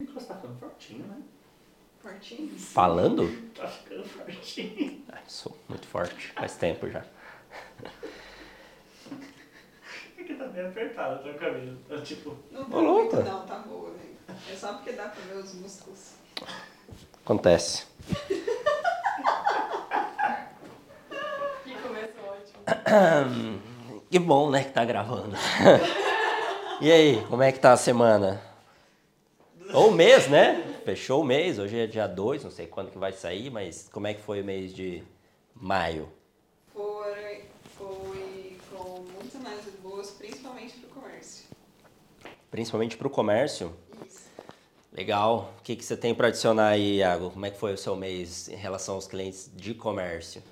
Nicolas tá ficando fortinho, né? Fortinho? Falando? Tá ficando fortinho. Ah, sou muito forte, faz tempo já. É que tá bem apertado a tua camisa. Tá tipo. Não tá muito não, tá boa, né? É só porque dá pra ver os músculos. Acontece. Que começo ótimo. Que bom, né, que tá gravando. e aí, como é que tá a semana? Ou o mês, né? Fechou o mês, hoje é dia 2, não sei quando que vai sair, mas como é que foi o mês de maio? Foi, foi com muitas análises boas, principalmente pro comércio. Principalmente pro comércio. Isso. Legal. O que, que você tem para adicionar aí, Iago? Como é que foi o seu mês em relação aos clientes de comércio?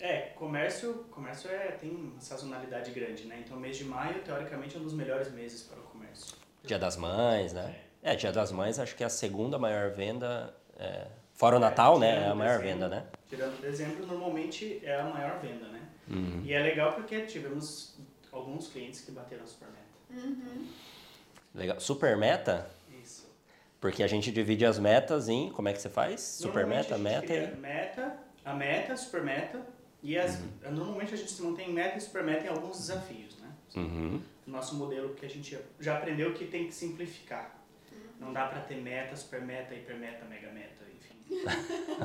É, comércio, comércio é, tem uma sazonalidade grande, né? Então, o mês de maio, teoricamente, é um dos melhores meses para o comércio. Dia das Mães, né? É, Dia das Mães acho que é a segunda maior venda, é, fora o Natal, né? É a maior dezembro- venda, né? Tirando dezembro, normalmente é a maior venda, né? Uhum. E é legal porque tivemos alguns clientes que bateram a super meta. Uhum. Legal. Super meta? Isso. Porque a gente divide as metas em. Como é que você faz? Super meta, a gente meta cria e. meta, a meta, super meta. E as, normalmente a gente se mantém meta e super meta em alguns desafios, né? Uhum. Nosso modelo que a gente já aprendeu que tem que simplificar. Não dá pra ter meta, super meta, hiper meta, mega meta, enfim. Tá-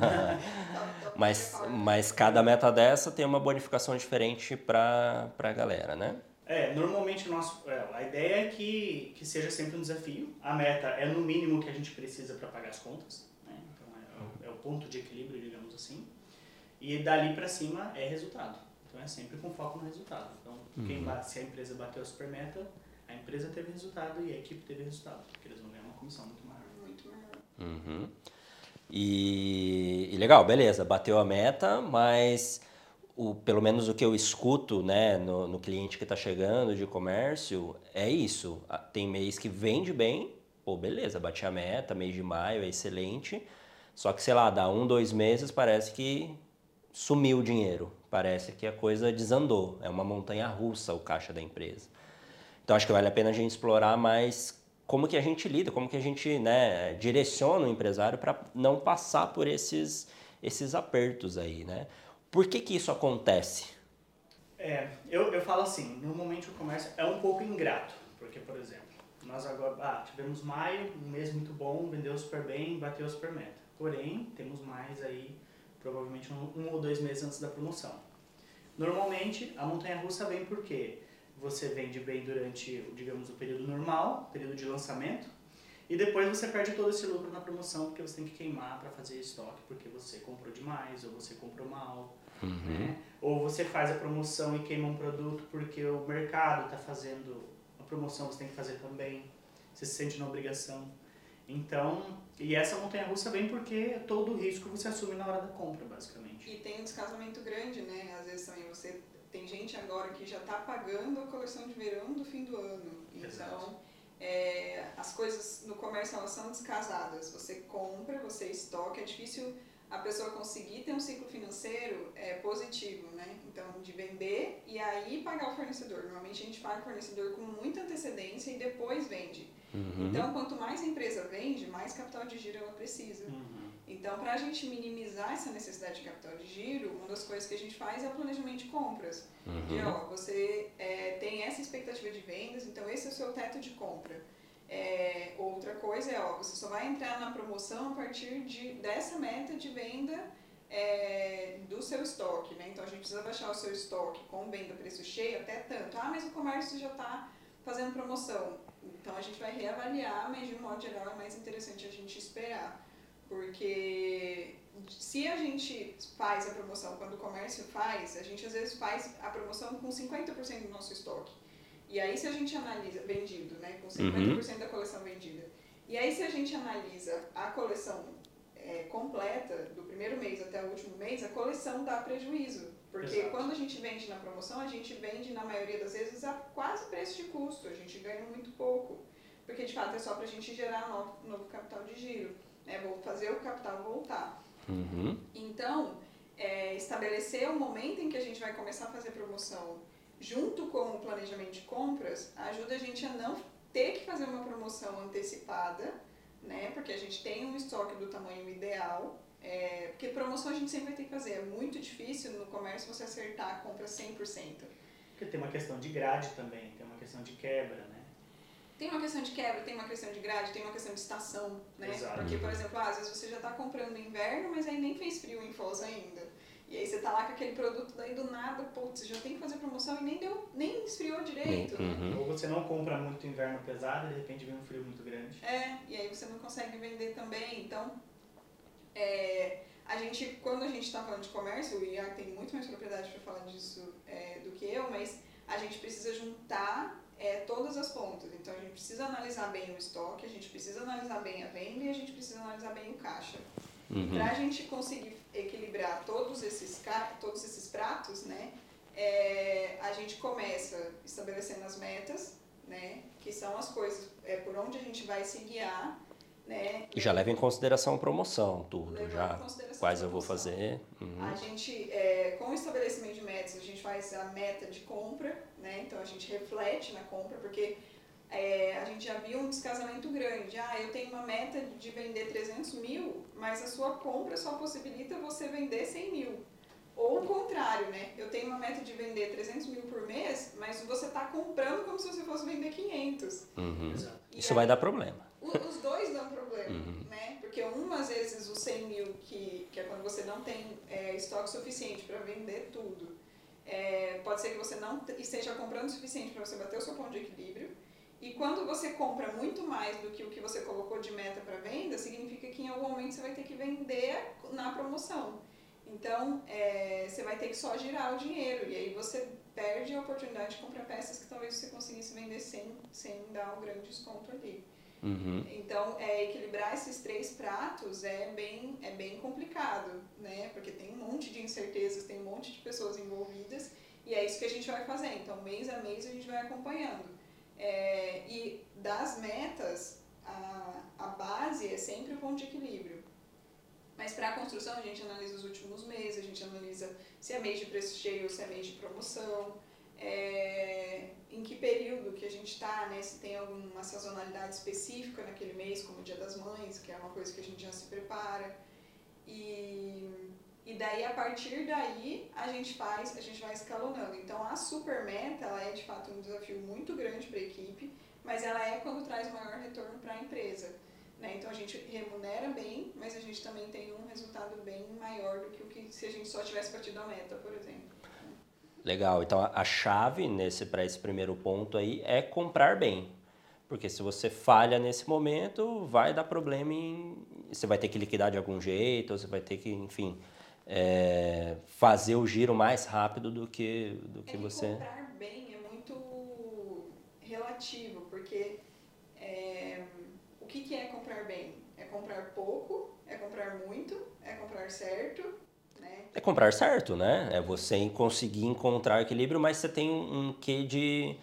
tá Mas, preparado. mas cada meta dessa tem uma bonificação diferente pra, pra galera, né? É, normalmente o nosso, é, a ideia é que, que seja sempre um desafio. A meta é no mínimo que a gente precisa para pagar as contas. Né? Então é, o- é o ponto de equilíbrio, digamos assim. E dali para cima é resultado. Então é sempre com foco no resultado. Então quem bate, se a empresa bateu a super meta, a empresa teve resultado e a equipe teve resultado. Porque eles vão comissão muito maior. Muito maior. Uhum. E, e legal, beleza, bateu a meta, mas o, pelo menos o que eu escuto né, no, no cliente que está chegando de comércio é isso. Tem mês que vende bem, pô, beleza, bati a meta, mês de maio é excelente. Só que, sei lá, dá um, dois meses, parece que sumiu o dinheiro. Parece que a coisa desandou. É uma montanha russa o caixa da empresa. Então acho que vale a pena a gente explorar mais como que a gente lida, como que a gente né, direciona o empresário para não passar por esses, esses apertos aí, né? Por que que isso acontece? É, eu, eu falo assim, normalmente o comércio é um pouco ingrato, porque, por exemplo, nós agora ah, tivemos maio, um mês muito bom, vendeu super bem, bateu super meta. Porém, temos mais aí, provavelmente um, um ou dois meses antes da promoção. Normalmente, a montanha-russa vem porque você vende bem durante, digamos, o período normal, período de lançamento, e depois você perde todo esse lucro na promoção porque você tem que queimar para fazer estoque, porque você comprou demais ou você comprou mal, né? Ou você faz a promoção e queima um produto porque o mercado está fazendo a promoção, você tem que fazer também. Você se sente na obrigação. Então, e essa montanha russa vem porque todo o risco você assume na hora da compra, basicamente. E tem um descasamento grande, né? Às vezes também você tem gente agora que já está pagando a coleção de verão do fim do ano. Exato. Então, é, as coisas no comércio elas são descasadas. Você compra, você estoca, é difícil a pessoa conseguir ter um ciclo financeiro é, positivo, né? Então, de vender e aí pagar o fornecedor. Normalmente a gente paga o fornecedor com muita antecedência e depois vende. Uhum. Então, quanto mais a empresa vende, mais capital de giro ela precisa. Uhum. Então, para a gente minimizar essa necessidade de capital de giro, uma das coisas que a gente faz é o planejamento de compras. De, Uhum. ó, você é, tem essa expectativa de vendas, então esse é o seu teto de compra. É, outra coisa é, ó, você só vai entrar na promoção a partir de, dessa meta de venda é, do seu estoque, né? Então a gente precisa baixar o seu estoque com venda preço cheio até tanto. Ah, mas o comércio já está fazendo promoção. Então a gente vai reavaliar, mas de um modo geral é mais interessante a gente esperar. Porque se a gente faz a promoção quando o comércio faz, a gente às vezes faz a promoção com 50% do nosso estoque. E aí se a gente analisa, vendido, né? Com 50% da coleção vendida. E aí se a gente analisa a coleção é, completa, do primeiro mês até o último mês, a coleção dá prejuízo. Porque Exato. quando a gente vende na promoção, a gente vende na maioria das vezes a quase preço de custo, a gente ganha muito pouco. Porque de fato é só para a gente gerar novo, novo capital de giro, né? Vou fazer o capital voltar. Uhum. Então, é, estabelecer o momento em que a gente vai começar a fazer promoção junto com o planejamento de compras ajuda a gente a não ter que fazer uma promoção antecipada né? Porque a gente tem um estoque do tamanho ideal, é, porque promoção a gente sempre vai ter que fazer. É muito difícil no comércio você acertar a compra 100%. Porque tem uma questão de grade também, tem uma questão de quebra? Tem uma questão de quebra, tem uma questão de grade, tem uma questão de estação, né? Exato. Porque, por exemplo, ah, às vezes você já está comprando no inverno, mas aí nem fez frio em Foz ainda. E aí você tá lá com aquele produto, daí do nada, putz, já tem que fazer promoção e nem deu, nem esfriou direito. né? Uhum. Ou você não compra muito inverno pesado e de repente vem um frio muito grande. É, e aí você não consegue vender também. Então, é, a gente, quando a gente está falando de comércio, o Iago tem muito mais propriedade para falar disso é, do que eu, mas a gente precisa juntar é, todas as pontas. Então, a gente precisa analisar bem o estoque, a gente precisa analisar bem a venda e a gente precisa analisar bem o caixa. Uhum. Para a gente conseguir equilibrar todos esses, todos esses pratos, né, é, a gente começa estabelecendo as metas, né, que são as coisas é, por onde a gente vai se guiar, né, E já leva em consideração promoção, tudo, em já. Quais a eu vou fazer. Uhum. A gente, é, com o estabelecimento de metas, a gente faz a meta de compra, né? Então a gente reflete na compra, porque é, a gente já viu um descasamento grande. Ah, eu tenho uma meta de vender 300 mil, mas a sua compra só possibilita você vender 100 mil. Ou o contrário, né? Eu tenho uma meta de vender 300 mil por mês, mas você está comprando como se você fosse vender 500. Uhum. Isso aí- vai dar problema. o- Os dois dão problema, Uhum. né? Porque um, às vezes, os 100 mil, que, que é quando você não tem é, estoque suficiente para vender tudo, é, pode ser que você não te- esteja comprando o suficiente para você bater o seu ponto de equilíbrio. E quando você compra muito mais do que o que você colocou de meta para venda, significa que em algum momento você vai ter que vender na promoção. Então, é, você vai ter que só girar o dinheiro. E aí você perde a oportunidade de comprar peças que talvez você conseguisse vender sem, sem dar um grande desconto ali. Uhum. Então, é, equilibrar esses três pratos é bem, é bem complicado, né? Porque tem um monte de incertezas, tem um monte de pessoas envolvidas e é isso que a gente vai fazer. Então, mês a mês a gente vai acompanhando. É, e das metas, a, a base é sempre o ponto de equilíbrio. Mas para a construção, a gente analisa os últimos meses, a gente analisa se é mês de preço cheio ou se é mês de promoção, é, em que período que a gente está, né? Se tem alguma sazonalidade específica naquele mês, como o Dia das Mães, que é uma coisa que a gente já se prepara. E, e daí, a partir daí, a gente faz, a gente vai escalonando. Então, a super meta, ela é de fato um desafio muito grande para a equipe, mas ela é quando traz maior retorno para a empresa. Né? Então, a gente remunera bem, mas a gente também tem um resultado bem maior do que o que se a gente só tivesse partido a meta, por exemplo. Legal. Então a- chave nesse para esse primeiro ponto aí é comprar bem. Porque se você falha nesse momento, vai dar problema em. Você vai ter que liquidar de algum jeito, ou você vai ter que, enfim, é, fazer o giro mais rápido do que, do que é que você. comprar bem é muito relativo, porque é, o que, que é comprar bem? É comprar pouco, é comprar muito, é comprar certo? É comprar certo, né? É você conseguir encontrar equilíbrio, mas você tem um, um quê de.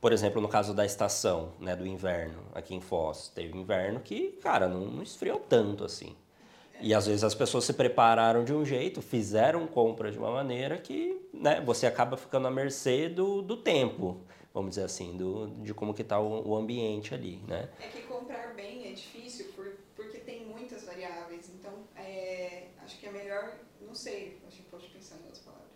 Por exemplo, no caso da estação, né, do inverno, aqui em Foz, teve inverno que, cara, não, não esfriou tanto assim. E às vezes as pessoas se prepararam de um jeito, fizeram compra de uma maneira que, né, você acaba ficando à mercê do, do tempo, vamos dizer assim, do, de como que tá o, o ambiente ali, né? É que comprar bem é difícil por, porque tem muitas variáveis, então é, acho que é melhor, sei, a gente pode pensar em outras palavras.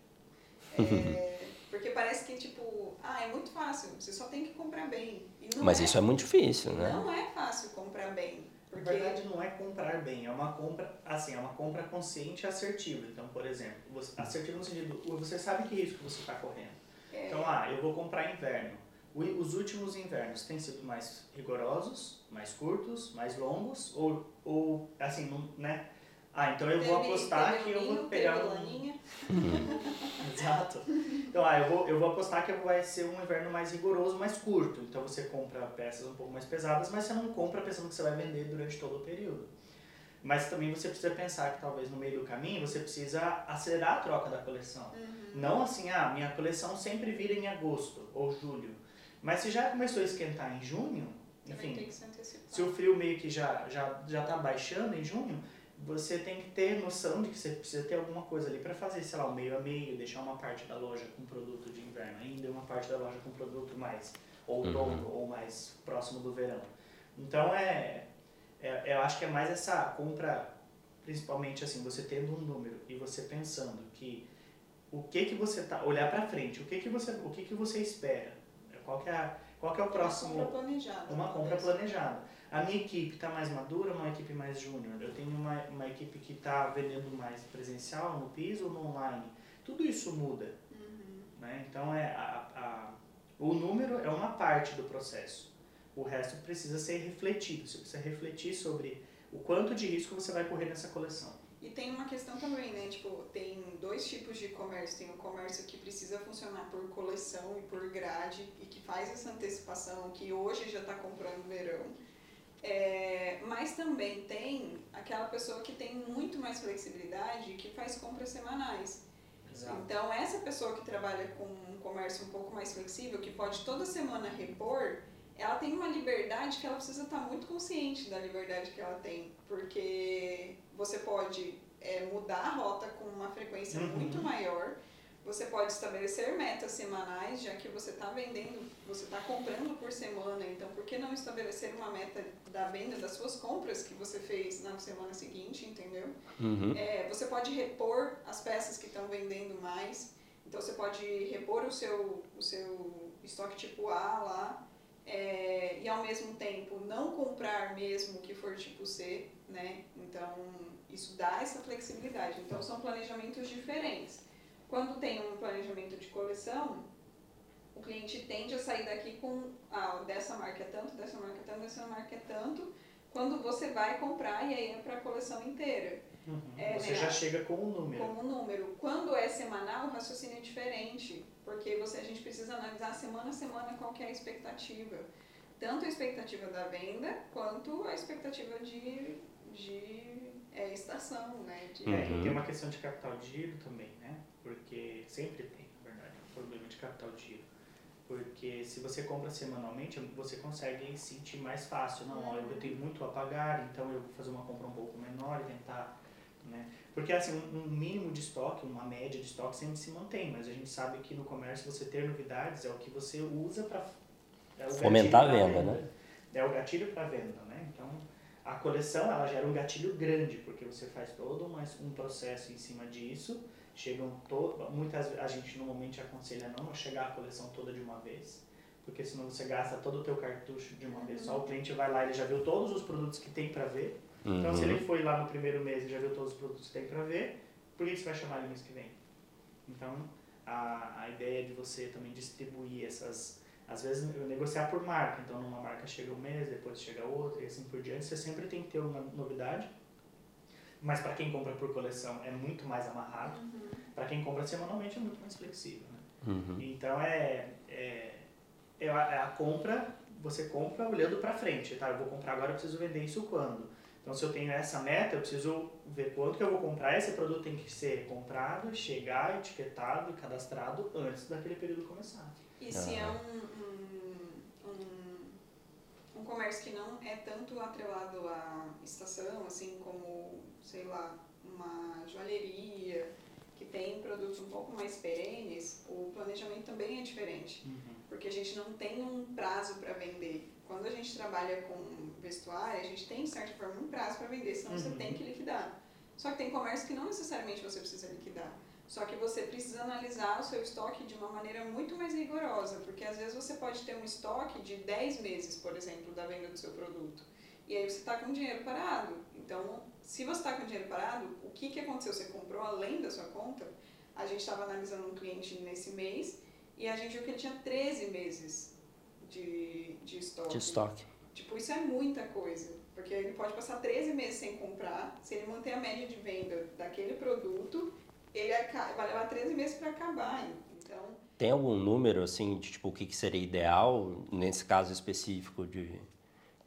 É, porque parece que, tipo, ah, é muito fácil, você só tem que comprar bem. E não Mas é, isso é muito difícil, né? Não é fácil comprar bem. Na Porque verdade, não é comprar bem, é uma compra, assim, é uma compra consciente e assertiva. Então, por exemplo, você, assertivo no sentido, você sabe que risco você está correndo. é, Então, ah, eu vou comprar inverno. Os últimos invernos têm sido mais rigorosos, mais curtos, mais longos, ou, ou assim, né? Ah, então eu vou teve- apostar teve que eu vou pegar um... Exato. Então, ah, eu vou, eu vou apostar que vai ser um inverno mais rigoroso, mais curto. Então você compra peças um pouco mais pesadas, mas você não compra pensando que você vai vender durante todo o período. Mas também você precisa pensar que talvez no meio do caminho você precisa acelerar a troca da coleção. Uhum. Não assim, ah, minha coleção sempre vira em agosto ou julho. Mas se já começou a esquentar em junho, enfim, se se o frio meio que já já já tá baixando em junho, você tem que ter noção de que você precisa ter alguma coisa ali para fazer, sei lá, um meio a meio, deixar uma parte da loja com produto de inverno ainda e uma parte da loja com produto mais outono ou mais próximo do verão. Então é é, eu acho que é mais essa compra, principalmente assim, você tendo um número e você pensando que o que que você tá olhar para frente, o que que você o que que você espera, qual que é a, qual que é o próximo Uma compra planejada. uma compra planejada. A minha equipe está mais madura, uma equipe mais júnior. Eu tenho uma, uma equipe que está vendendo mais presencial, no piso ou no online. Tudo isso muda. Uhum. Né? Então, é a, a, o número é uma parte do processo. O resto precisa ser refletido. Você precisa refletir sobre o quanto de risco você vai correr nessa coleção. E tem uma questão também, né? Tipo, tem dois tipos de comércio. Tem o comércio que precisa funcionar por coleção e por grade e que faz essa antecipação, que hoje já está comprando verão. É, mas também tem aquela pessoa que tem muito mais flexibilidade e que faz compras semanais. Então, essa pessoa que trabalha com um comércio um pouco mais flexível, que pode toda semana repor, ela tem uma liberdade que ela precisa estar muito consciente da liberdade que ela tem, porque você pode é, mudar a rota com uma frequência Uhum. muito maior, você pode estabelecer metas semanais, já que você está vendendo, você está comprando por semana, então por que não estabelecer uma meta da venda das suas compras que você fez na semana seguinte, entendeu? Uhum. É, você pode repor as peças que estão vendendo mais. Então você pode repor o seu, o seu estoque tipo A lá. é, e ao mesmo tempo não comprar mesmo o que for tipo C, né? Então isso dá essa flexibilidade. Então são planejamentos diferentes. Quando tem um planejamento de coleção, o cliente tende a sair daqui com ah, dessa marca é tanto, dessa marca é tanto, dessa marca é tanto. Quando você vai comprar e aí é para a coleção inteira Uhum. É, você né? já chega com um número. como número. Quando é semanal, o raciocínio é diferente, porque você, a gente precisa analisar semana a semana qual que é a expectativa. Tanto a expectativa da venda, quanto a expectativa de, de é, estação, né? De, É, e Uhum. tem uma questão de capital de giro também, né? Porque sempre tem, na verdade, um problema de capital de giro. Porque se você compra semanalmente, você consegue sentir mais fácil. Não, ó, eu tenho muito a pagar, então eu vou fazer uma compra um pouco menor e tentar. Né? Porque assim, um um mínimo de estoque, uma média de estoque sempre se mantém, mas a gente sabe que no comércio você ter novidades é o que você usa para Fomentar a venda, né? É o gatilho para venda, né? Então, a coleção ela gera um gatilho grande, porque você faz todo uma, um processo em cima disso. Chegam to, muitas a gente normalmente aconselha não chegar a coleção toda de uma vez, porque senão você gasta todo o teu cartucho de uma vez só. O cliente vai lá, ele já viu todos os produtos que tem para ver. Então, se Uhum. ele foi lá no primeiro mês e já viu todos os produtos que tem para ver, por que você vai chamar ele mês que vem? Então, a, a ideia de você também distribuir essas às vezes negociar por marca, então numa marca chega um mês, depois chega outra e assim por diante, você sempre tem que ter uma novidade. Mas para quem compra por coleção é muito mais amarrado, Uhum. para quem compra semanalmente é muito mais flexível. Né? Uhum. Então é, é, é, a, é a compra, você compra olhando para frente, tá? Eu vou comprar agora, eu preciso vender isso quando? Então se eu tenho essa meta, eu preciso ver quanto que eu vou comprar, esse produto tem que ser comprado, chegar, etiquetado e cadastrado antes daquele período começar. E se é Aham. um, um, um, um comércio que não é tanto atrelado à estação, assim como, sei lá, uma joalheria, que tem produtos um pouco mais perenes, o planejamento também é diferente. Porque a gente não tem um prazo para vender. Quando a gente trabalha com vestuário, a gente tem, de certa forma, um prazo para vender, senão você Uhum. tem que liquidar. Só que tem comércio que não necessariamente você precisa liquidar. Só que você precisa analisar o seu estoque de uma maneira muito mais rigorosa, porque às vezes você pode ter um estoque de 10 meses, por exemplo, da venda do seu produto. E aí você está com dinheiro parado. Então, se você está com dinheiro parado, o que, que aconteceu? Você comprou além da sua conta? A gente estava analisando um cliente nesse mês e a gente viu que ele tinha 13 meses de, de estoque. De estoque. Tipo, isso é muita coisa. Porque ele pode passar 13 meses sem comprar, se ele manter a média de venda daquele produto, ele vai levar 13 meses para acabar. Então, Tem algum número, assim, de tipo, o que, que seria ideal, nesse caso específico, de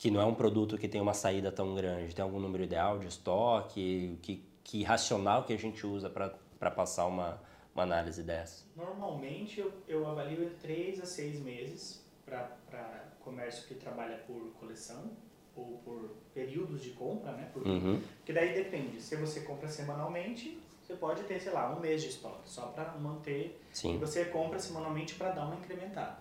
que não é um produto que tem uma saída tão grande? Tem algum número ideal de estoque? Que, que racional que a gente usa para passar uma, uma análise dessa? Normalmente eu, eu avalio em 3 a 6 meses para comércio que trabalha por coleção ou por períodos de compra, né? Por- Uhum. Porque daí depende. Se você compra semanalmente, você pode ter, sei lá, um mês de estoque, só para manter. E Sim. você compra semanalmente para dar uma incrementada.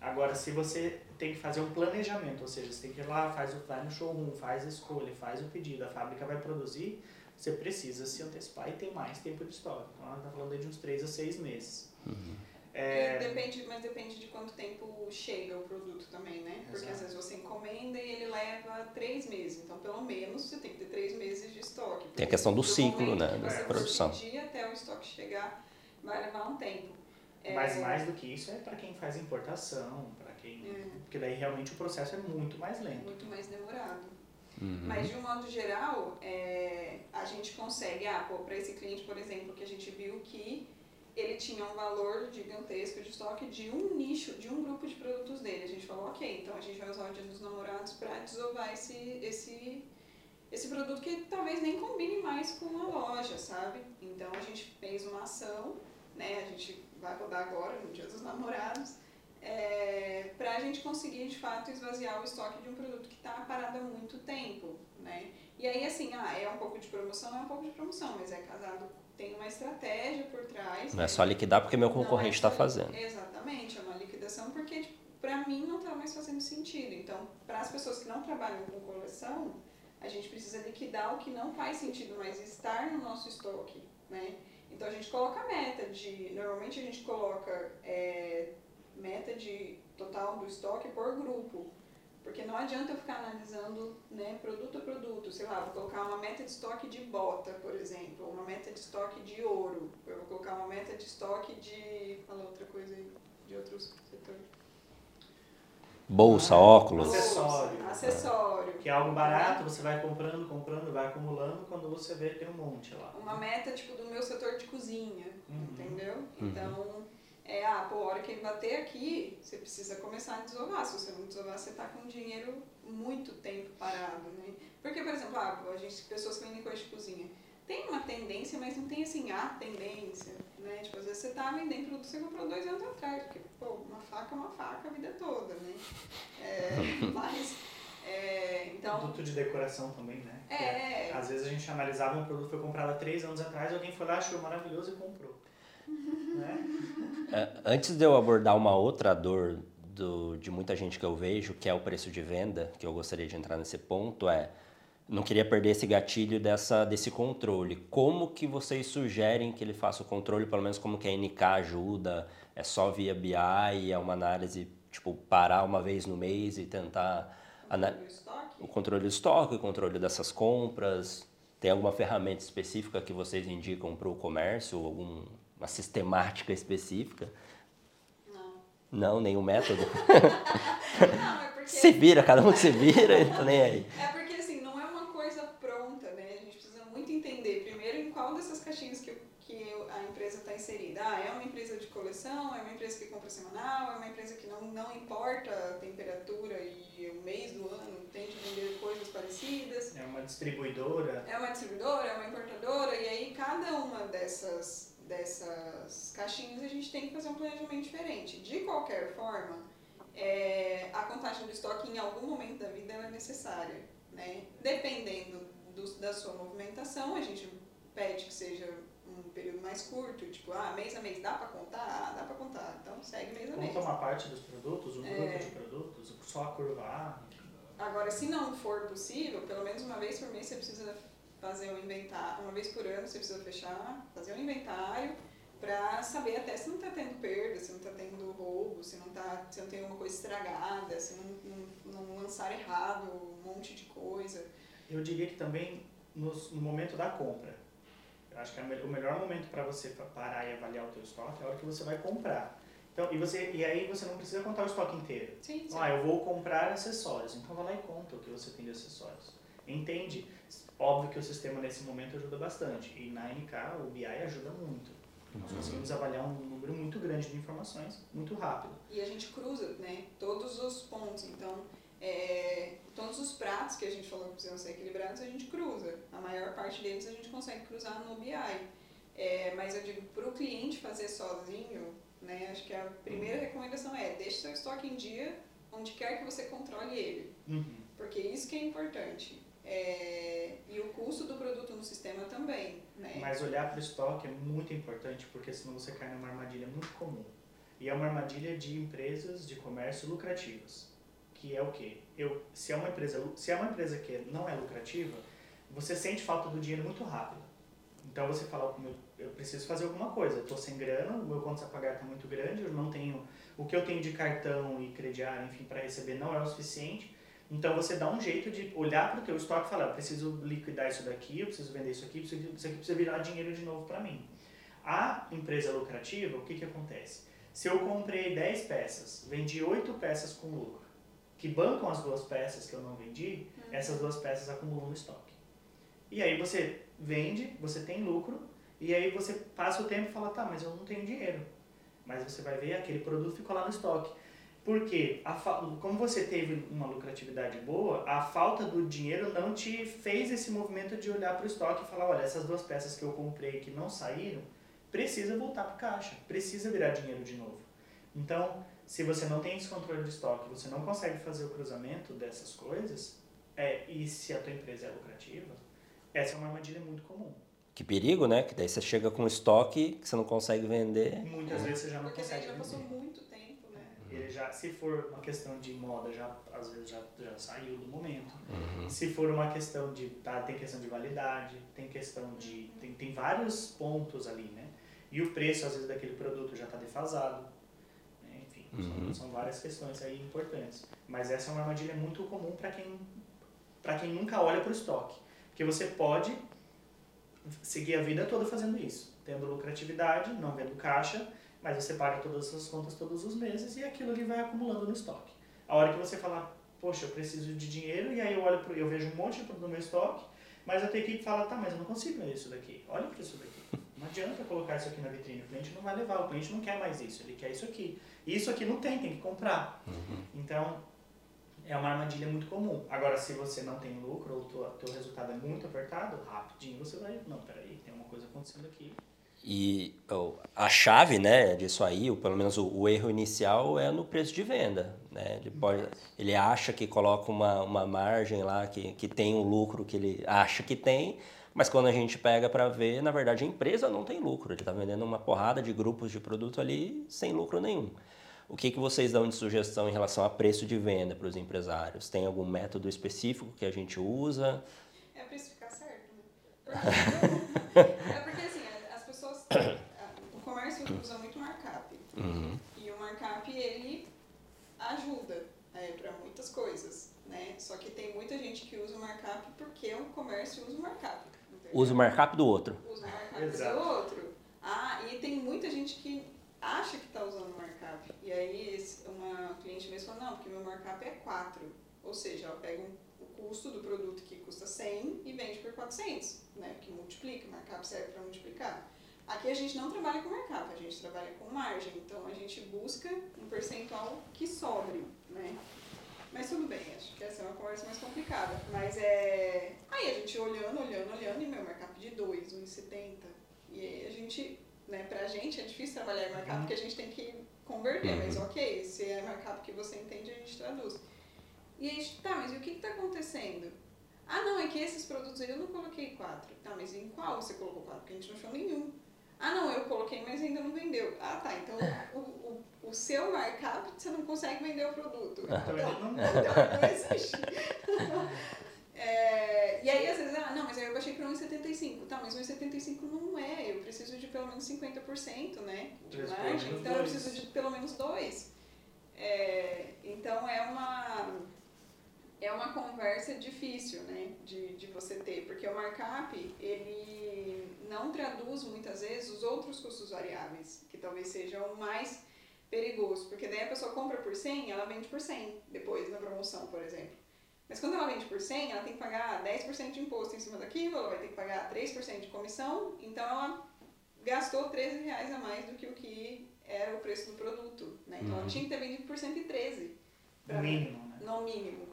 Agora, se você tem que fazer um planejamento, ou seja, você tem que ir lá, faz o vai no showroom, faz a escolha, faz o pedido, a fábrica vai produzir, você precisa se antecipar e ter mais tempo de estoque. Então, ela está falando de uns 3 a 6 meses. Uhum. É, Depende, mas depende de quanto tempo chega o produto também, né? Porque Exato. às vezes você encomenda e ele leva três meses. Então, pelo menos, você tem que ter três meses de estoque. Tem a questão do ciclo, momento né, da produção. pedir até o estoque chegar, vai levar um tempo. É, Mas mais do que isso é para quem faz importação, para quem. É. Porque daí realmente o processo é muito mais lento. muito mais demorado. Uhum. Mas de um modo geral, é, a gente consegue, ah, pô, para esse cliente, por exemplo, que a gente viu que ele tinha um valor gigantesco de estoque de um nicho, de um grupo de produtos dele. A gente falou, ok, então a gente vai usar o Dia dos Namorados para desovar esse, esse, esse produto que talvez nem combine mais com a loja, sabe? Então a gente fez uma ação, né? A gente vai rodar agora no Dia dos Namorados, é, para a gente conseguir de fato esvaziar o estoque de um produto que está parado há muito tempo, né? E aí assim, ah, é um pouco de promoção, é um pouco de promoção, mas é casado, tem uma estratégia por trás. Não é né? só liquidar porque meu Não concorrente é está só- fazendo. Exatamente, é uma liquidação porque tipo, para mim não está mais fazendo sentido. Então, para as pessoas que não trabalham com coleção, a gente precisa liquidar o que não faz sentido mais estar no nosso estoque, né? Então a gente coloca a meta de, normalmente a gente coloca é, meta de total do estoque por grupo, porque não adianta eu ficar analisando né, produto a produto, sei lá, vou colocar uma meta de estoque de bota, por exemplo, ou uma meta de estoque de ouro, eu vou colocar uma meta de estoque de, fala outra coisa aí, de outros setores. Bolsa, Ah, óculos. Acessório. Acessório. Que é algo barato, você vai comprando, comprando, vai acumulando, quando você vê tem um monte lá. Uma meta tipo do meu setor de cozinha, Uhum. entendeu? Uhum. É, ah, pô, a hora que ele bater aqui, você precisa começar a desovar. Se você não desovar, você tá com dinheiro muito tempo parado, né? Porque, por exemplo, ah, a gente, pessoas que vendem coisa de cozinha, tem uma tendência, mas não tem assim, a tendência, né? Tipo, às vezes você tá vendendo produto que você comprou dois anos atrás, porque, pô, uma faca é uma faca a vida toda, né? É, mas, é, então, Produto de decoração também, né? Que é, Às vezes a gente analisava um produto que foi comprado há três anos atrás, alguém foi lá, achou maravilhoso e comprou. Né? É, Antes de eu abordar uma outra dor do- de muita gente que eu vejo, que é o preço de venda, que eu gostaria de entrar nesse ponto, é não queria perder esse gatilho dessa, desse controle. Como que vocês sugerem que ele faça o controle, pelo menos como que a NK ajuda? É só via BI, é uma análise, tipo, parar uma vez no mês e tentar o estoque. o controle do estoque, o controle dessas compras? Tem alguma ferramenta específica que vocês indicam para o comércio? Alguma sistemática específica? Não. Não, nenhum método. Não, é porque... se vira, cada um se vira, eu tô nem aí. É porque assim, não é uma coisa pronta, né? A gente precisa muito entender primeiro em qual dessas caixinhas que, que a empresa está inserida. Ah, é uma empresa de coleção, é uma empresa que compra semanal, é uma empresa que não, não importa a temperatura e o mês do ano, tende a vender coisas parecidas. É uma distribuidora. É uma distribuidora, é uma importadora, e aí cada uma dessas, dessas caixinhas a gente tem que fazer um planejamento diferente. De qualquer forma, é, a contagem do estoque em algum momento da vida é necessária. Né? Dependendo do- da sua movimentação, a gente pede que seja um período mais curto, tipo, ah, mês a mês, dá para contar? Ah, dá para contar, então segue mês a mês. Conta uma parte dos produtos, um É. grupo de produtos, só a curva A. Agora, se não for possível, pelo menos uma vez por mês você precisa fazer um inventário, uma vez por ano você precisa fechar, fazer um inventário para saber até se não está tendo perda, se não está tendo roubo, se não, tá, se não tem alguma coisa estragada, se não, não, não lançar errado um monte de coisa. Eu diria que também nos- no momento da compra. Eu acho que é o me- o melhor momento para você pa- parar e avaliar o teu estoque é a hora que você vai comprar. Então, e, você, e aí você não precisa contar o estoque inteiro. Sim, sim. Ah, eu vou comprar acessórios. Então vai lá e conta o que você tem de acessórios. Entende? Óbvio que o sistema nesse momento ajuda bastante. E na NK o BI ajuda muito. Nós conseguimos avaliar um número muito grande de informações muito rápido. E a gente cruza, né, todos os pontos. Então, é, todos os pratos que a gente falou que precisam ser equilibrados, a gente cruza. A maior parte deles a gente consegue cruzar no BI. É, mas eu digo, para o cliente fazer sozinho, né, acho que a primeira recomendação é deixe seu estoque em dia onde quer que você controle ele. Uhum. Porque isso que é importante. É, e o custo do produto no sistema também. Né? Mas olhar para o estoque é muito importante, porque senão você cai numa armadilha muito comum. E é uma armadilha de empresas de comércio lucrativas, que é o quê? Eu, se é uma empresa, se é uma empresa que não é lucrativa, você sente falta do dinheiro muito rápido. Então você fala, eu preciso fazer alguma coisa, estou sem grana, o meu conta a pagar está muito grande, eu não tenho o que eu tenho de cartão e crediário, enfim, para receber não é o suficiente. Então você dá um jeito de olhar para o teu estoque e falar, eu preciso liquidar isso daqui, eu preciso vender isso aqui, isso aqui precisa virar dinheiro de novo para mim. A empresa lucrativa, o que, que acontece? Se eu comprei 10 peças, vendi 8 peças com lucro, que bancam as duas peças que eu não vendi, uhum. essas duas peças acumulam no estoque. E aí você vende, você tem lucro, e aí você passa o tempo e fala, tá, mas eu não tenho dinheiro. Mas você vai ver, aquele produto ficou lá no estoque. Porque, a, como você teve uma lucratividade boa, a falta do dinheiro não te fez esse movimento de olhar para o estoque e falar, olha, essas duas peças que eu comprei que não saíram, precisa voltar para o caixa, precisa virar dinheiro de novo. Então, se você não tem esse controle de estoque, você não consegue fazer o cruzamento dessas coisas, é, e se a tua empresa é lucrativa, essa é uma armadilha muito comum. Que perigo, né? Que daí você chega com estoque que você não consegue vender. Muitas vezes você já não Porque consegue já vender. passou muito? Ele já, se for uma questão de moda, já às vezes já, já saiu do momento. Uhum. Se for uma questão de, tá, tem questão de validade, tem questão de, tem, tem vários pontos ali, né? E o preço às vezes daquele produto já está defasado. Né? Enfim, Uhum. são, são várias questões aí importantes. Mas essa é uma armadilha muito comum para quem, para quem nunca olha para o estoque. Porque você pode seguir a vida toda fazendo isso, tendo lucratividade, não vendo caixa, mas você paga todas as suas contas todos os meses e aquilo ali vai acumulando no estoque. A hora que você falar, poxa, eu preciso de dinheiro, e aí eu olho pro, eu vejo um monte no meu estoque, mas a tua equipe fala, tá, mas eu não consigo ver isso daqui. Olha para isso daqui. Não adianta colocar isso aqui na vitrine, o cliente não vai levar, o cliente não quer mais isso, ele quer isso aqui. E isso aqui não tem, tem que comprar. Uhum. Então, é uma armadilha muito comum. Agora, se você não tem lucro ou o teu resultado é muito apertado, rapidinho você vai, não, peraí, tem uma coisa acontecendo aqui. E a chave né, disso aí, ou pelo menos o, o, erro inicial, é no preço de venda. Né? Ele, pode, ele acha que coloca uma, uma margem lá, que, que tem um lucro que ele acha que tem, mas quando a gente pega para ver, na verdade a empresa não tem lucro. Ele está vendendo uma porrada de grupos de produto ali sem lucro nenhum. O que, que vocês dão de sugestão em relação a preço de venda para os empresários? Tem algum método específico que a gente usa? É precificar certo, né? Porque, é porque assim, as pessoas. O comércio usa muito markup. Uhum. E o markup, ele ajuda é, para muitas coisas, né? Só que tem muita gente que usa o markup porque o comércio usa o markup. Entendeu? Usa o markup do outro. Usa o markup do outro. Ah, e tem muita gente que acha que está usando markup. E aí uma cliente mesmo falou, não, porque meu markup é 4. Ou seja, ela pega um, o custo do produto que custa 100 e vende por 400, né? Que multiplica, markup serve para multiplicar. Aqui a gente não trabalha com markup, a gente trabalha com margem. Então a gente busca um percentual que sobre, né? Mas tudo bem, acho que essa é uma conversa mais complicada. Mas é. Aí a gente olhando, olhando, olhando, e meu markup de 2, 1,70. E aí a gente né? Pra gente é difícil trabalhar em markup uhum. porque a gente tem que converter, uhum. mas ok, se é markup que você entende, a gente traduz. E aí, tá, mas e o que está acontecendo? Ah, não, é que esses produtos aí eu não coloquei quatro. Tá, mas em qual você colocou quatro? Porque a gente não achou nenhum. Ah, não, eu coloquei, mas ainda não vendeu. Ah, tá, então o, o, o seu markup você não consegue vender o produto. Então, então não existe. É, e aí, às vezes, ah, não, mas aí eu baixei para 1,75. Tá, mas 1,75 não é. Eu preciso de pelo menos 50%, né? De margem. Então, eu preciso de pelo menos 2. É, então, é uma, é uma conversa difícil, né? De, de você ter. Porque o markup, ele não traduz, muitas vezes, os outros custos variáveis. Que talvez sejam mais perigoso. Porque daí a pessoa compra por 100, ela vende por 100 depois, na promoção, por exemplo. Mas quando ela vende por 100, ela tem que pagar 10% de imposto em cima daquilo, ela vai ter que pagar 3% de comissão, então ela gastou 13 reais a mais do que o que era o preço do produto. Né? Então uhum. ela tinha que ter vendido por 113. No mínimo, né? No mínimo.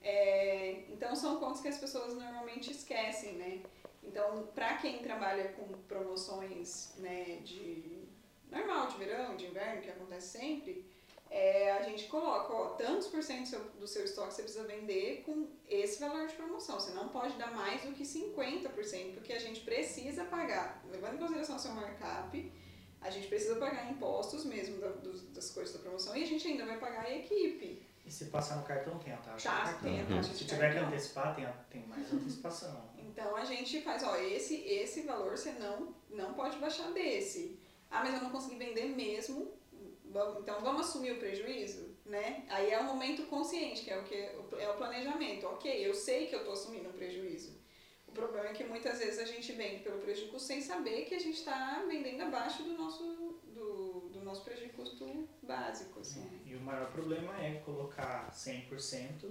É, então são pontos que as pessoas normalmente esquecem, né? Então, para quem trabalha com promoções né, de normal, de verão, de inverno, que acontece sempre, é, a gente coloca, ó, tantos por cento do seu, do seu estoque você precisa vender com esse valor de promoção. Você não pode dar mais do que 50%, porque a gente precisa pagar, levando em consideração o seu markup, A gente precisa pagar impostos mesmo da, dos, das coisas da promoção e a gente ainda vai pagar a equipe. E se passar no cartão, tem a taxa Tá, tem a taxa Se tiver que antecipar, tem, a- tem mais antecipação. Então a gente faz, ó, esse, esse valor você não, não pode baixar desse. Ah, mas eu não consegui vender mesmo. Então vamos assumir o prejuízo, né? Aí é um momento consciente, que é o que é o planejamento. Ok, eu sei que eu estou assumindo um prejuízo. O problema é que muitas vezes a gente vende pelo prejuízo sem saber que a gente está vendendo abaixo do nosso, do, do nosso prejuízo básico. Assim. E o maior problema é colocar 100%,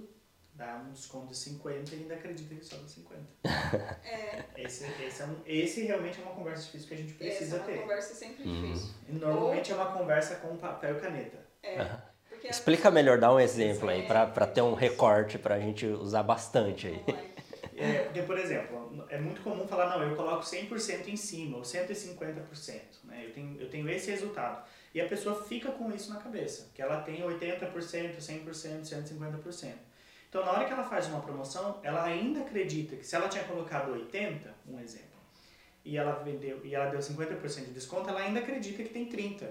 dar um desconto de 50% e ainda acredita que só dá 50%. É, Esse, esse, é um, esse realmente é uma conversa difícil que a gente essa precisa é uma ter. conversa sempre Uhum. difícil. E normalmente é uma conversa com papel e caneta. É, Explica melhor, dá um exemplo aí, É, pra pra ter um recorte pra gente usar bastante aí. Lá. É, porque, por exemplo, é muito comum falar, não, eu coloco 100% em cima, ou 150%, né? Eu tenho, eu tenho esse resultado. E a pessoa fica com isso na cabeça, que ela tem 80%, 100%, 150%. Então, na hora que ela faz uma promoção, ela ainda acredita que se ela tinha colocado 80, um exemplo, e ela vendeu e ela deu 50% de desconto, ela ainda acredita que tem 30.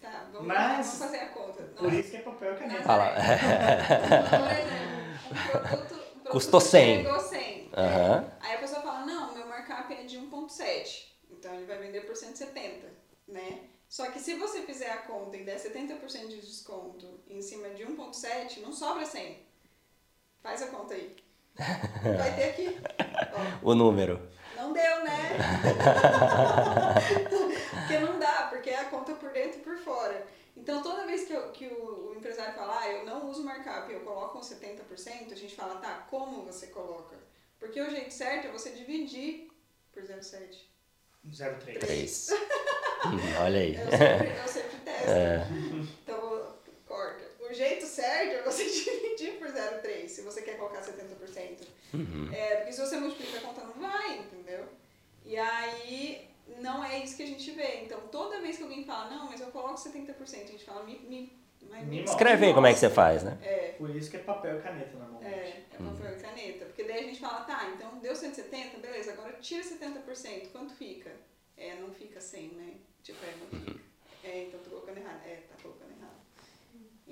Tá, vamos, Mas- vamos fazer a conta. Por isso que é papel e caneta. Fala. Por exemplo, um produto, um produto Custou que 100. Chegou 100. Aham. Aí a pessoa fala, não, meu markup é de 1.7. Então ele vai vender por 170, né? Só que se você fizer a conta e der 70% de desconto em cima de 1.7, não sobra 100. Faz a conta aí. Vai ter aqui. Ó, O número. não deu, né? porque não dá, porque é a conta por dentro e por fora. Então, toda vez que, eu- que o, o empresário fala, ah, eu não uso markup, eu coloco um 70%, a gente fala, tá, como você coloca? Porque o jeito certo é você dividir por 0,7. 03. Três. Hum, Olha aí. Eu sempre, eu sempre testo. Então, corta. O jeito certo é você dividir por 0,3, se você quer colocar 70%. É, porque se você multiplica a conta, não vai, entendeu? E aí, não é isso que a gente vê. Então, toda vez que alguém fala, não, mas eu coloco 70%, a gente fala, me... me, mas Me Escreve aí como é que você faz, né? É, Por isso que é papel e caneta normalmente. é, é papel e caneta. Porque daí a gente fala, tá, então deu 170, beleza, agora tira 70%, quanto fica? É, não fica 100, né? Tipo, é, não fica. É, então tô colocando errado. É, tá colocando errado.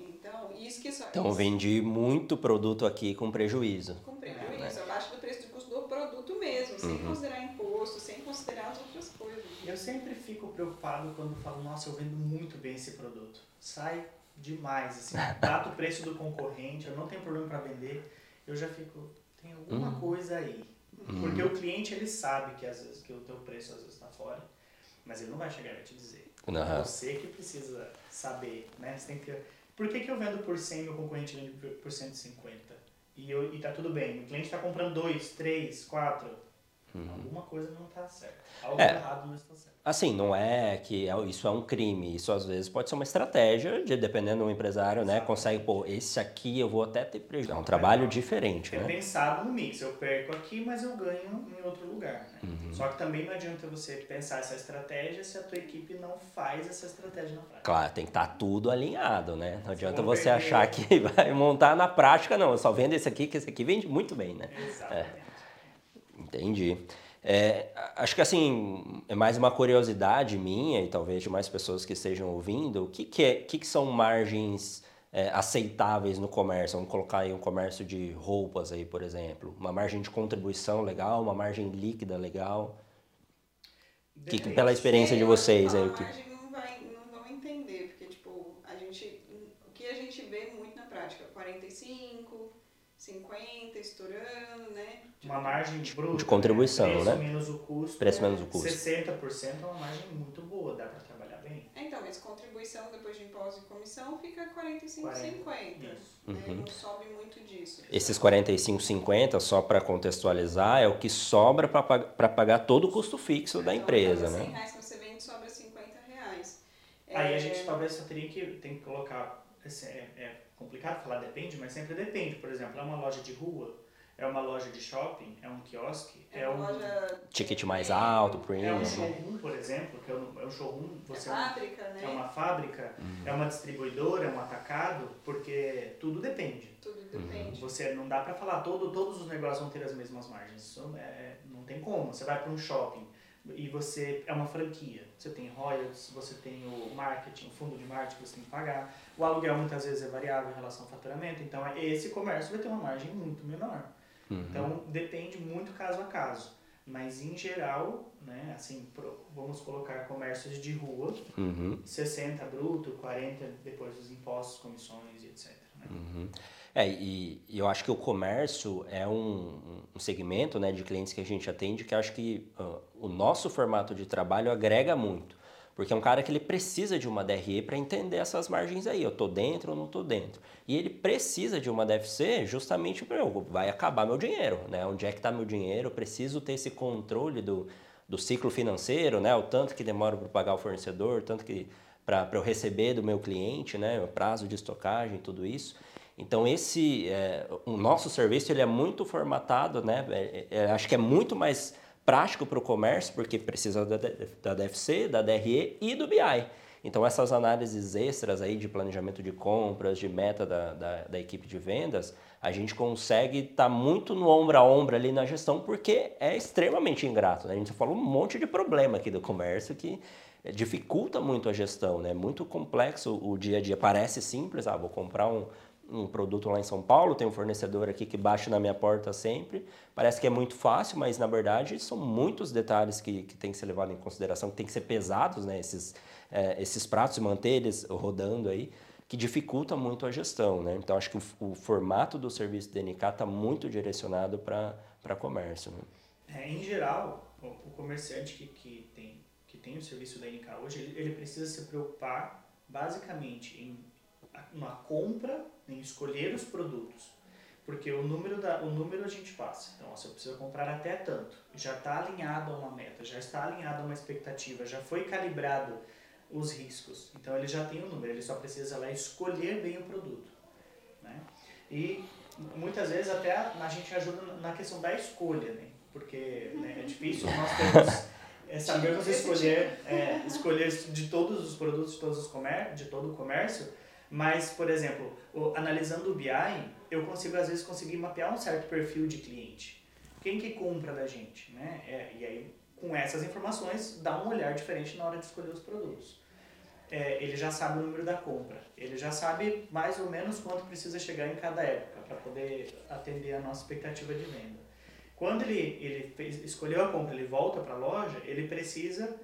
Então, isso que só... Então isso- vendi muito produto aqui com prejuízo. Com prejuízo, abaixo do preço de custo do produto mesmo, sem considerar imposto, sem considerar as outras coisas. Eu sempre fico preocupado quando falo, nossa, eu vendo muito bem esse produto. Sai demais, assim, bate o preço do concorrente, eu não tenho problema para vender, eu já fico, tem alguma coisa aí. Porque o cliente, ele sabe que às vezes que o teu preço às vezes está fora, mas ele não vai chegar e vai te dizer. Você que precisa saber, né? Você tem que... Por que, que eu vendo por 100 e meu concorrente vende por- por 150? E, eu, e tá tudo bem, o cliente está comprando 2, 3, 4, alguma coisa não está certa. Algo É. errado não está certo. Assim, não é que é- isso é um crime. Isso às vezes pode ser uma estratégia, de, dependendo do empresário, né? Consegue, pô, esse aqui eu vou até ter prejuízo. É um trabalho diferente, É né? pensado no mix. Eu perco aqui, mas eu ganho em outro lugar. Né? Uhum. Só que também não adianta você pensar essa estratégia se a tua equipe não faz essa estratégia na prática. Claro, tem que estar tudo alinhado, né? Não adianta você achar que vai montar na prática, não. Eu só vendo esse aqui, que esse aqui vende muito bem, né? Exatamente. Entendi. É, acho que assim, é mais uma curiosidade minha e talvez de mais pessoas que estejam ouvindo, o que, que, é, que, que são margens é, aceitáveis no comércio? Vamos colocar aí um comércio de roupas aí, por exemplo. Uma margem de contribuição legal, uma margem líquida legal. Que, que pela experiência de É, vocês aí, que... não, vai, não vão entender, porque, tipo, a gente, o que a gente vê muito na prática, 45, 50, estourando, né? Uma margem bruta. de contribuição, preço né? menos o custo. Preço menos o custo. 60% é uma margem muito boa, dá para trabalhar bem. É, então, mas contribuição depois de imposto e comissão fica 45, 40, 50. isso. Né? Uhum. Não sobe muito disso. Esses 45,50, só para contextualizar, é o que sobra para pagar todo o custo fixo da Então, empresa, cada 100 né? reais que você vende sobra 50 reais. Aí É, a gente talvez só teria que, tem que colocar, assim, é, é complicado falar depende, mas sempre depende. Por exemplo, é uma loja de rua, é uma loja de shopping, é um quiosque, É é, uma um, loja Ticket mais alto, é premium. um showroom, por exemplo, que é um, é um showroom, é você é um- fábrica, né? é uma fábrica, é uma distribuidora, é um atacado, porque tudo depende. Tudo depende. Você não dá pra falar todo, todos os negócios vão ter as mesmas margens. Isso é, não tem como. Você vai para um shopping, e você é uma franquia. Você tem royalties, você tem o marketing, o fundo de marketing que você tem que pagar. O aluguel muitas vezes é variável em relação ao faturamento, então esse comércio vai ter uma margem muito menor. Uhum. Então depende muito caso a caso. Mas em geral, né, assim, pro, vamos colocar comércios de rua, uhum. 60 bruto, 40 depois dos impostos, comissões e etc. Né? Uhum. É, e, e, eu acho que o comércio é um, um, segmento né, de clientes que a gente atende que acho que uh, o nosso formato de trabalho agrega muito. Porque é um cara que ele precisa de uma DRE para entender essas margens aí. Eu estou dentro ou não estou dentro. E ele precisa de uma DFC justamente para vai acabar meu dinheiro. Né? Onde é que está meu dinheiro? Eu preciso ter esse controle do, do ciclo financeiro, né? o tanto que demora para pagar o fornecedor, tanto que para eu receber do meu cliente, né? o prazo de estocagem, tudo isso. Então esse, é, o nosso serviço ele é muito formatado, né? É, é, acho que é muito mais prático para o comércio, porque precisa da, DFC, da DRE e do BI. Então essas análises extras aí de planejamento de compras, de meta da, da, da equipe de vendas, a gente consegue estar tá muito no ombro a ombro ali na gestão, porque é extremamente ingrato. Né? A gente falou um monte de problema aqui do comércio que dificulta muito a gestão, né? Muito complexo o dia a dia. Parece simples, ah, vou comprar um, um produto lá em São Paulo, tem um fornecedor aqui que baixa na minha porta sempre. Parece que é muito fácil, mas na verdade são muitos detalhes que, que tem que ser levado em consideração, que tem que ser pesados, né? Esses, é, esses pratos e manter eles rodando aí, que dificulta muito a gestão, né? Então acho que o, o formato do serviço DNK está muito direcionado para comércio. Né? É, em geral, o, comerciante que, que, tem, que tem o serviço DNK hoje, ele, ele precisa se preocupar basicamente em uma compra, em escolher os produtos. Porque o número, da, o número a gente passa. Então, ó, se eu preciso comprar até tanto, já está alinhado a uma meta, já está alinhado a uma expectativa, já foi calibrado os riscos. Então, ele já tem o um número, ele só precisa lá escolher bem o produto. Né? E muitas vezes até a, gente ajuda na questão da escolha, né? porque né, é difícil nós termos é sabermos escolher, é, escolher de todos os produtos de, todos os comér de todo o comércio, mas, por exemplo, o, analisando o BI, eu consigo às vezes conseguir mapear um certo perfil de cliente. Quem que compra da gente, né? É, e aí, com essas informações, dá um olhar diferente na hora de escolher os produtos. É, ele já sabe o número da compra, ele já sabe mais ou menos quanto precisa chegar em cada época para poder atender a nossa expectativa de venda. Quando ele, ele fez, escolheu a compra, ele volta para a loja, ele precisa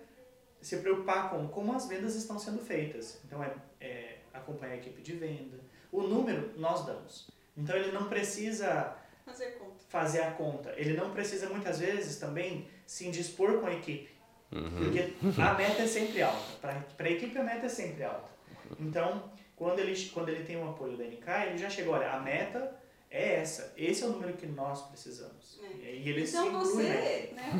se preocupar com como as vendas estão sendo feitas. Então, é, é acompanhar a equipe de venda. O número nós damos. Então ele não precisa fazer, conta. fazer a conta. Ele não precisa muitas vezes também se indispor com a equipe. Uhum. Porque a meta é sempre alta. Para a equipe a meta é sempre alta. Então, quando ele, quando ele tem o apoio da NK, ele já chegou, olha, a meta é essa. Esse é o número que nós precisamos. É. E ele então você, né?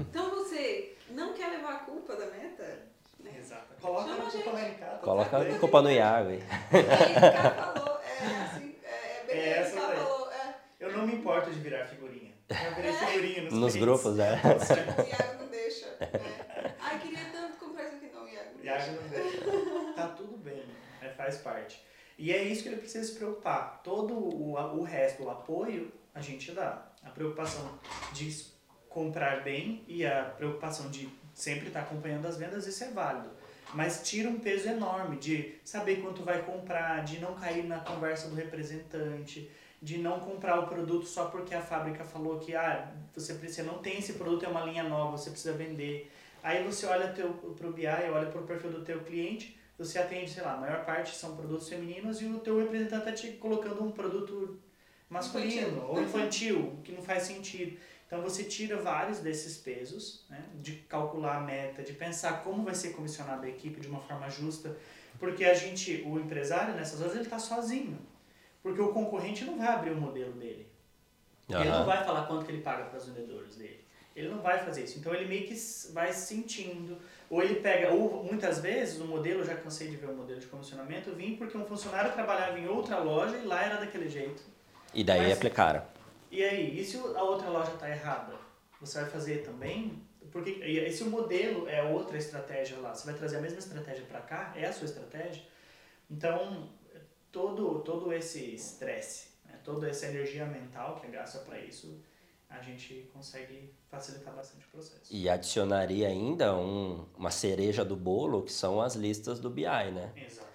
então você não quer levar a culpa da meta? Né? Exato. Coloca a culpa na Ricardo. Coloca a culpa no Iago. Aí. É, falou, é assim, é, é bem é essa falou. É. Eu não me importo de virar figurinha. Eu virei figurinha nos, nos grupos, é. O Iago não deixa. Né? Ai, queria tanto comprar isso aqui, não, Iago não Iago não deixa. Tá tudo bem, né? faz parte. E é isso que ele precisa se preocupar. Todo o, o resto, o apoio, a gente dá. A preocupação de comprar bem e a preocupação de sempre estar tá acompanhando as vendas, isso é válido. Mas tira um peso enorme de saber quanto vai comprar, de não cair na conversa do representante, de não comprar o produto só porque a fábrica falou que ah, você, precisa, não tem esse produto, é uma linha nova, você precisa vender. Aí você olha para o BI, olha para o perfil do teu cliente, você atende, sei lá, a maior parte são produtos femininos e o teu representante está te colocando um produto masculino infantil. ou infantil, que não faz sentido. Então você tira vários desses pesos, né, de calcular a meta, de pensar como vai ser comissionada a equipe de uma forma justa, porque a gente, o empresário nessas horas ele está sozinho, porque o concorrente não vai abrir o modelo dele, uhum. ele não vai falar quanto que ele paga para os vendedores dele, ele não vai fazer isso. Então ele meio que vai sentindo, ou ele pega, ou muitas vezes o modelo, já cansei de ver o modelo de comissionamento, vim porque um funcionário trabalhava em outra loja e lá era daquele jeito. E daí Mas, aplicaram. E aí, e se a outra loja está errada? Você vai fazer também? Porque e se o modelo é outra estratégia lá, você vai trazer a mesma estratégia para cá? É a sua estratégia? Então, todo, todo esse estresse, né, toda essa energia mental que é gasta para isso, a gente consegue facilitar bastante o processo. E adicionaria ainda um, uma cereja do bolo, que são as listas do BI, né? Exatamente.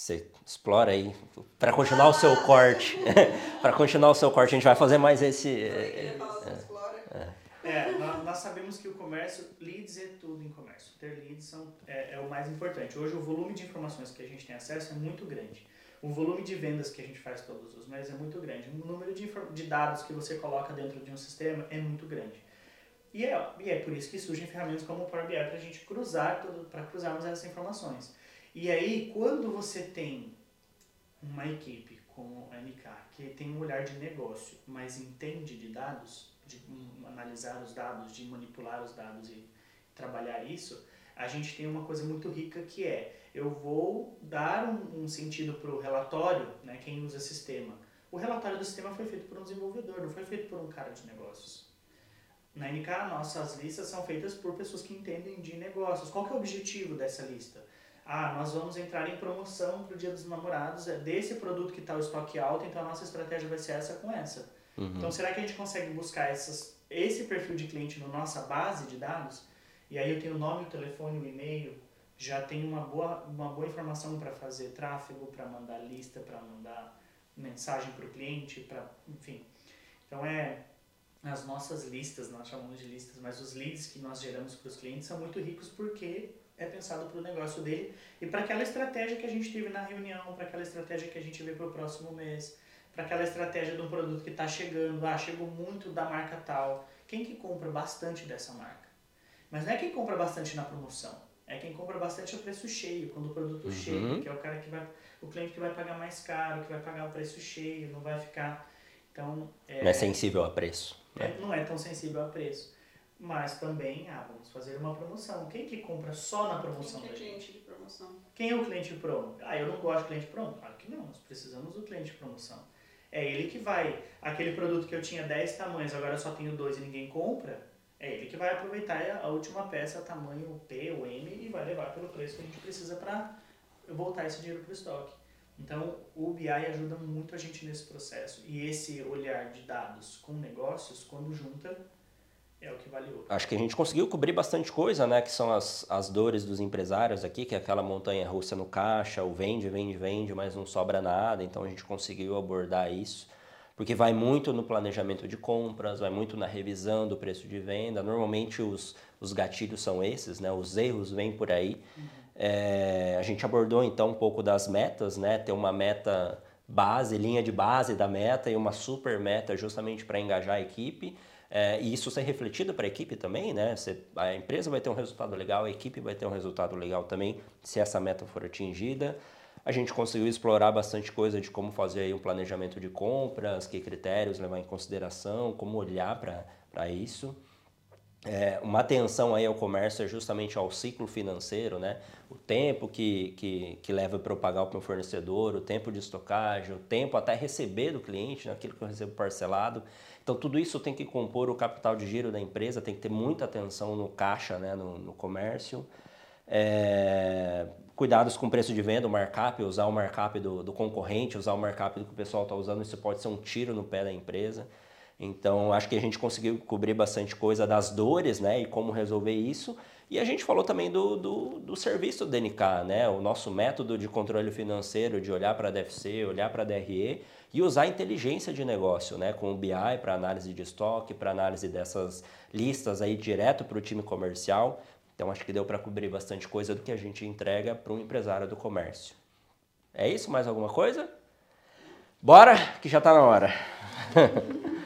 Você explora aí. Para continuar o seu corte, para continuar o seu corte, a gente vai fazer mais esse. Eu queria falar sobre Explora. É, nós, nós sabemos que o comércio, leads é tudo em comércio. Ter leads são, é, é o mais importante. Hoje o volume de informações que a gente tem acesso é muito grande. O volume de vendas que a gente faz todos os meses é muito grande. O número de, de dados que você coloca dentro de um sistema é muito grande. E é, e é por isso que surgem ferramentas como o Power BI para a gente cruzar para cruzarmos essas informações. E aí, quando você tem uma equipe como a NK que tem um olhar de negócio, mas entende de dados, de analisar os dados, de manipular os dados e trabalhar isso, a gente tem uma coisa muito rica que é eu vou dar um, um sentido para o relatório, né, quem usa sistema. O relatório do sistema foi feito por um desenvolvedor, não foi feito por um cara de negócios. Na NK, nossas listas são feitas por pessoas que entendem de negócios. Qual é o objetivo dessa lista? Ah, nós vamos entrar em promoção para o Dia dos Namorados, é desse produto que está o estoque alto, então a nossa estratégia vai ser essa com essa. Uhum. Então, será que a gente consegue buscar essas, esse perfil de cliente na nossa base de dados? E aí eu tenho o nome, o telefone, o e-mail, já tenho uma boa, uma boa informação para fazer tráfego, para mandar lista, para mandar mensagem para o cliente, para enfim. Então, é as nossas listas, nós chamamos de listas, mas os leads que nós geramos para os clientes são muito ricos porque é pensado para o negócio dele e para aquela estratégia que a gente teve na reunião, para aquela estratégia que a gente vê para o próximo mês, para aquela estratégia de um produto que está chegando, ah, chegou muito da marca tal. Quem que compra bastante dessa marca? Mas não é quem compra bastante na promoção, é quem compra bastante a preço cheio, quando o produto Uhum. chega, que é o cara que vai, o cliente que vai pagar mais caro, que vai pagar o preço cheio, não vai ficar. Então, é, Não é sensível a preço. né? é, não é tão sensível a preço. Mas também, ah, vamos fazer uma promoção. Quem que compra só na promoção Quem é cliente de promoção? Quem é o cliente promo? Ah, eu não gosto de cliente promo? Claro que não, nós precisamos do cliente de promoção. É ele que vai, aquele produto que eu tinha 10 tamanhos, agora eu só tenho dois e ninguém compra, é ele que vai aproveitar a última peça, tamanho P ou M, e vai levar pelo preço que a gente precisa para voltar esse dinheiro para o estoque. Então, o BI ajuda muito a gente nesse processo. E esse olhar de dados com negócios, quando junta, é o que vale ouro. Acho que a gente conseguiu cobrir bastante coisa, né? Que são as, as dores dos empresários aqui, que é aquela montanha russa no caixa, o vende, vende, vende, mas não sobra nada. Então a gente conseguiu abordar isso. Porque vai muito no planejamento de compras, vai muito na revisão do preço de venda. Normalmente os, os gatilhos são esses, né? Os erros vêm por aí. É, a gente abordou então um pouco das metas, né? Ter uma meta base, linha de base da meta e uma super meta justamente para engajar a equipe. É, e isso ser refletido para a equipe também, né? A empresa vai ter um resultado legal, a equipe vai ter um resultado legal também, se essa meta for atingida. A gente conseguiu explorar bastante coisa de como fazer aí um planejamento de compras, que critérios levar em consideração, como olhar para isso. É, uma atenção aí ao comércio é justamente ao ciclo financeiro, né? O tempo que, que, que leva para eu pagar o meu fornecedor, o tempo de estocagem, o tempo até receber do cliente, né? aquilo que eu recebo parcelado. Então, tudo isso tem que compor o capital de giro da empresa, tem que ter muita atenção no caixa, né? no, no comércio. É, cuidados com o preço de venda, o markup, usar o markup do, do concorrente, usar o markup do que o pessoal está usando, isso pode ser um tiro no pé da empresa. Então, acho que a gente conseguiu cobrir bastante coisa das dores, né, e como resolver isso. E a gente falou também do, do, do serviço do DNK, né, o nosso método de controle financeiro, de olhar para a DFC, olhar para a DRE e usar inteligência de negócio, né, com o BI para análise de estoque, para análise dessas listas aí direto para o time comercial. Então, acho que deu para cobrir bastante coisa do que a gente entrega para um empresário do comércio. É isso? Mais alguma coisa? Bora, que já está na hora.